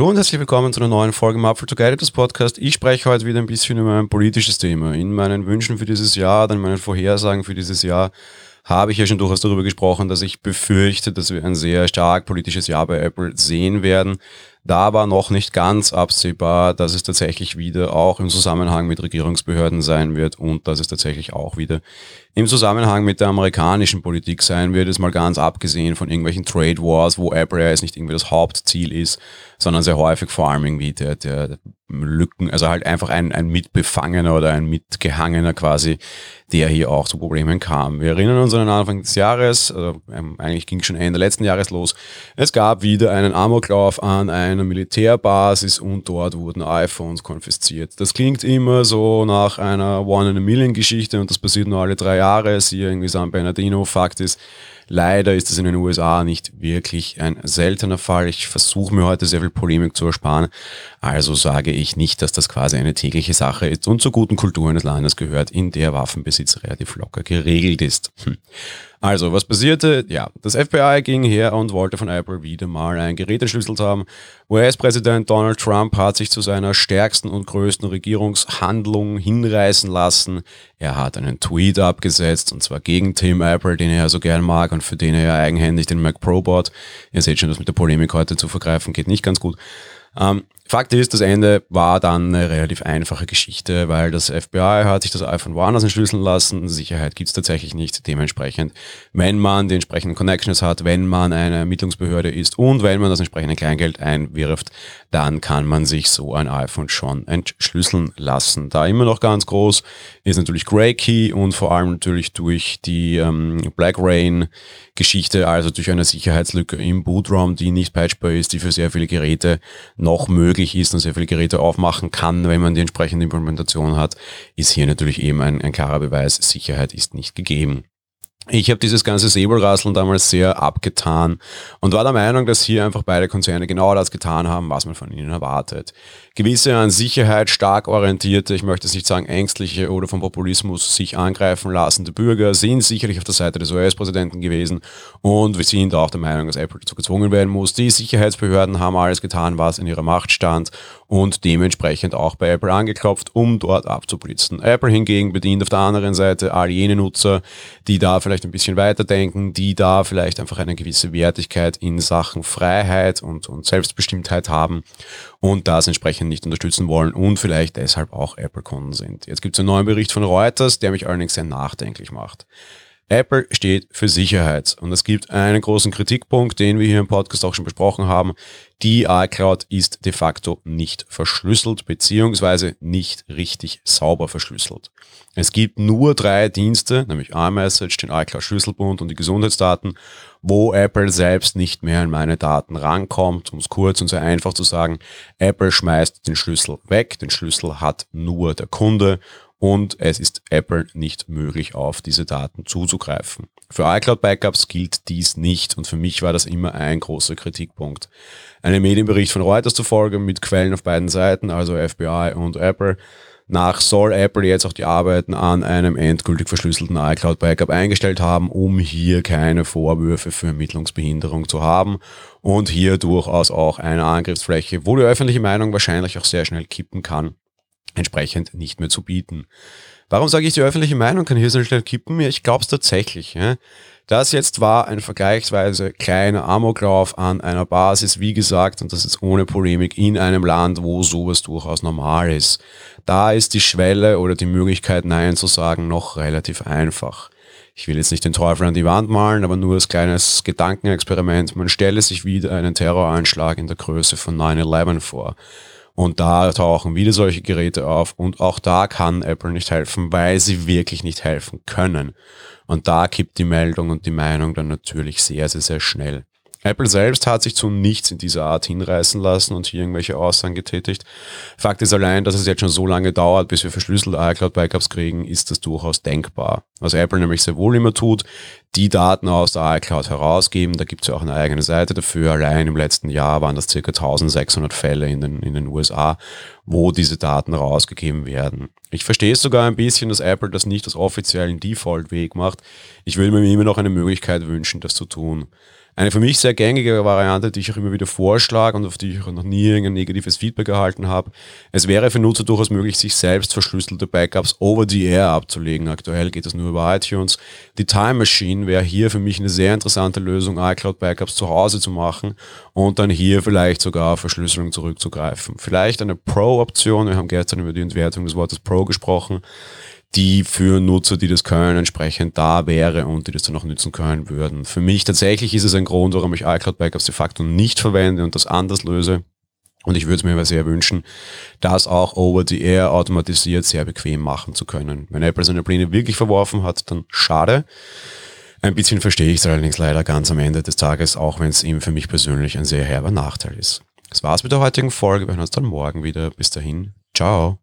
Hallo und herzlich willkommen zu einer neuen Folge im Apfel to Guide, das Podcast. Ich spreche heute wieder ein bisschen über ein politisches Thema. In meinen Wünschen für dieses Jahr, dann meinen Vorhersagen für dieses Jahr habe ich ja schon durchaus darüber gesprochen, dass ich befürchte, dass wir ein sehr stark politisches Jahr bei Apple sehen werden. Da war noch nicht ganz absehbar, dass es tatsächlich wieder auch im Zusammenhang mit Regierungsbehörden sein wird und dass es tatsächlich auch wieder im Zusammenhang mit der amerikanischen Politik sein wird, ist mal ganz abgesehen von irgendwelchen Trade Wars, wo jetzt nicht irgendwie das Hauptziel ist, sondern sehr häufig vor allem irgendwie der, der Lücken, also halt einfach ein, ein Mitbefangener oder ein Mitgehangener quasi, der hier auch zu Problemen kam. Wir erinnern uns an den Anfang des Jahres, also eigentlich ging schon Ende letzten Jahres los. Es gab wieder einen Amoklauf an einer Militärbasis und dort wurden iPhones konfisziert. Das klingt immer so nach einer One-in-a-Million-Geschichte und das passiert nur alle drei Jahre, siehe irgendwie San Bernardino. Fakt ist, leider ist das in den USA nicht wirklich ein seltener Fall. Ich versuche mir heute sehr viel Polemik zu ersparen. Also sage ich nicht, dass das quasi eine tägliche Sache ist und zur guten Kultur eines Landes gehört, in der Waffenbesitz relativ locker geregelt ist. Hm. Also, was passierte? Ja, das FBI ging her und wollte von Apple wieder mal ein Gerät entschlüsselt haben. US-Präsident Donald Trump hat sich zu seiner stärksten und größten Regierungshandlung hinreißen lassen. Er hat einen Tweet abgesetzt und zwar gegen Tim Apple, den er so gern mag und für den er ja eigenhändig den Mac Pro baut. Ihr seht schon, das mit der Polemik heute zu vergreifen geht nicht ganz gut. Ähm, Fakt ist, das Ende war dann eine relativ einfache Geschichte, weil das FBI hat sich das iPhone woanders entschlüsseln lassen. Sicherheit gibt's tatsächlich nicht. Dementsprechend, wenn man die entsprechenden Connections hat, wenn man eine Ermittlungsbehörde ist und wenn man das entsprechende Kleingeld einwirft, dann kann man sich so ein iPhone schon entschlüsseln lassen. Da immer noch ganz groß ist natürlich Grey Key und vor allem natürlich durch die ähm, Black Rain Geschichte, also durch eine Sicherheitslücke im Bootraum, die nicht patchbar ist, die für sehr viele Geräte noch möglich ist und sehr viele Geräte aufmachen kann, wenn man die entsprechende Implementation hat, ist hier natürlich eben ein, ein klarer Beweis, Sicherheit ist nicht gegeben. Ich habe dieses ganze Säbelrasseln damals sehr abgetan und war der Meinung, dass hier einfach beide Konzerne genau das getan haben, was man von ihnen erwartet. Gewisse an Sicherheit stark orientierte, ich möchte es nicht sagen ängstliche oder vom Populismus sich angreifen lassende Bürger sind sicherlich auf der Seite des US-Präsidenten gewesen und wir sind auch der Meinung, dass Apple dazu gezwungen werden muss. Die Sicherheitsbehörden haben alles getan, was in ihrer Macht stand und dementsprechend auch bei Apple angeklopft, um dort abzublitzen. Apple hingegen bedient auf der anderen Seite all jene Nutzer, die da vielleicht ein bisschen weiterdenken, die da vielleicht einfach eine gewisse Wertigkeit in Sachen Freiheit und, und Selbstbestimmtheit haben und das entsprechend nicht unterstützen wollen und vielleicht deshalb auch Apple-Kunden sind. Jetzt gibt es einen neuen Bericht von Reuters, der mich allerdings sehr nachdenklich macht. Apple steht für Sicherheit und es gibt einen großen Kritikpunkt, den wir hier im Podcast auch schon besprochen haben. Die iCloud ist de facto nicht verschlüsselt beziehungsweise nicht richtig sauber verschlüsselt. Es gibt nur drei Dienste, nämlich iMessage, den iCloud Schlüsselbund und die Gesundheitsdaten, wo Apple selbst nicht mehr an meine Daten rankommt. Um es kurz und sehr einfach zu sagen, Apple schmeißt den Schlüssel weg, den Schlüssel hat nur der Kunde und es ist Apple nicht möglich, auf diese Daten zuzugreifen. Für iCloud-Backups gilt dies nicht und für mich war das immer ein großer Kritikpunkt. Einem Medienbericht von Reuters zufolge mit Quellen auf beiden Seiten, also FBI und Apple, nach soll Apple jetzt auch die Arbeiten an einem endgültig verschlüsselten iCloud-Backup eingestellt haben, um hier keine Vorwürfe für Ermittlungsbehinderung zu haben und hier durchaus auch eine Angriffsfläche, wo die öffentliche Meinung wahrscheinlich auch sehr schnell kippen kann, entsprechend nicht mehr zu bieten. Warum sage ich, die öffentliche Meinung kann hier so schnell kippen? Ja, ich glaube es tatsächlich. Ja. Das jetzt war ein vergleichsweise kleiner Amoklauf an einer Basis, wie gesagt, und das ist ohne Polemik, in einem Land, wo sowas durchaus normal ist. Da ist die Schwelle oder die Möglichkeit, Nein zu sagen, noch relativ einfach. Ich will jetzt nicht den Teufel an die Wand malen, aber nur als kleines Gedankenexperiment. Man stelle sich wieder einen Terroranschlag in der Größe von 9-11 vor. Und da tauchen wieder solche Geräte auf und auch da kann Apple nicht helfen, weil sie wirklich nicht helfen können. Und da kippt die Meldung und die Meinung dann natürlich sehr, sehr, sehr schnell. Apple selbst hat sich zu nichts in dieser Art hinreißen lassen und hier irgendwelche Aussagen getätigt. Fakt ist allein, dass es jetzt schon so lange dauert, bis wir verschlüsselte iCloud-Backups kriegen, ist das durchaus denkbar. Was Apple nämlich sehr wohl immer tut, die Daten aus der iCloud herausgeben. Da gibt es ja auch eine eigene Seite dafür. Allein im letzten Jahr waren das circa 1600 Fälle in den, in den USA, wo diese Daten rausgegeben werden. Ich verstehe es sogar ein bisschen, dass Apple das nicht als offiziellen Default-Weg macht. Ich will mir immer noch eine Möglichkeit wünschen, das zu tun. Eine für mich sehr gängige Variante, die ich auch immer wieder vorschlage und auf die ich auch noch nie ein negatives Feedback erhalten habe. Es wäre für Nutzer durchaus möglich, sich selbst verschlüsselte Backups over the air abzulegen. Aktuell geht das nur über iTunes. Die Time Machine wäre hier für mich eine sehr interessante Lösung, iCloud Backups zu Hause zu machen und dann hier vielleicht sogar auf Verschlüsselung zurückzugreifen. Vielleicht eine Pro-Option. Wir haben gestern über die Entwertung des Wortes Pro gesprochen die für Nutzer, die das können, entsprechend da wäre und die das dann auch nützen können würden. Für mich tatsächlich ist es ein Grund, warum ich iCloud Backups de facto nicht verwende und das anders löse. Und ich würde es mir aber sehr wünschen, das auch over the air automatisiert sehr bequem machen zu können. Wenn Apple seine Pläne wirklich verworfen hat, dann schade. Ein bisschen verstehe ich es allerdings leider ganz am Ende des Tages, auch wenn es ihm für mich persönlich ein sehr herber Nachteil ist. Das war's mit der heutigen Folge. Wir hören uns dann morgen wieder. Bis dahin. Ciao.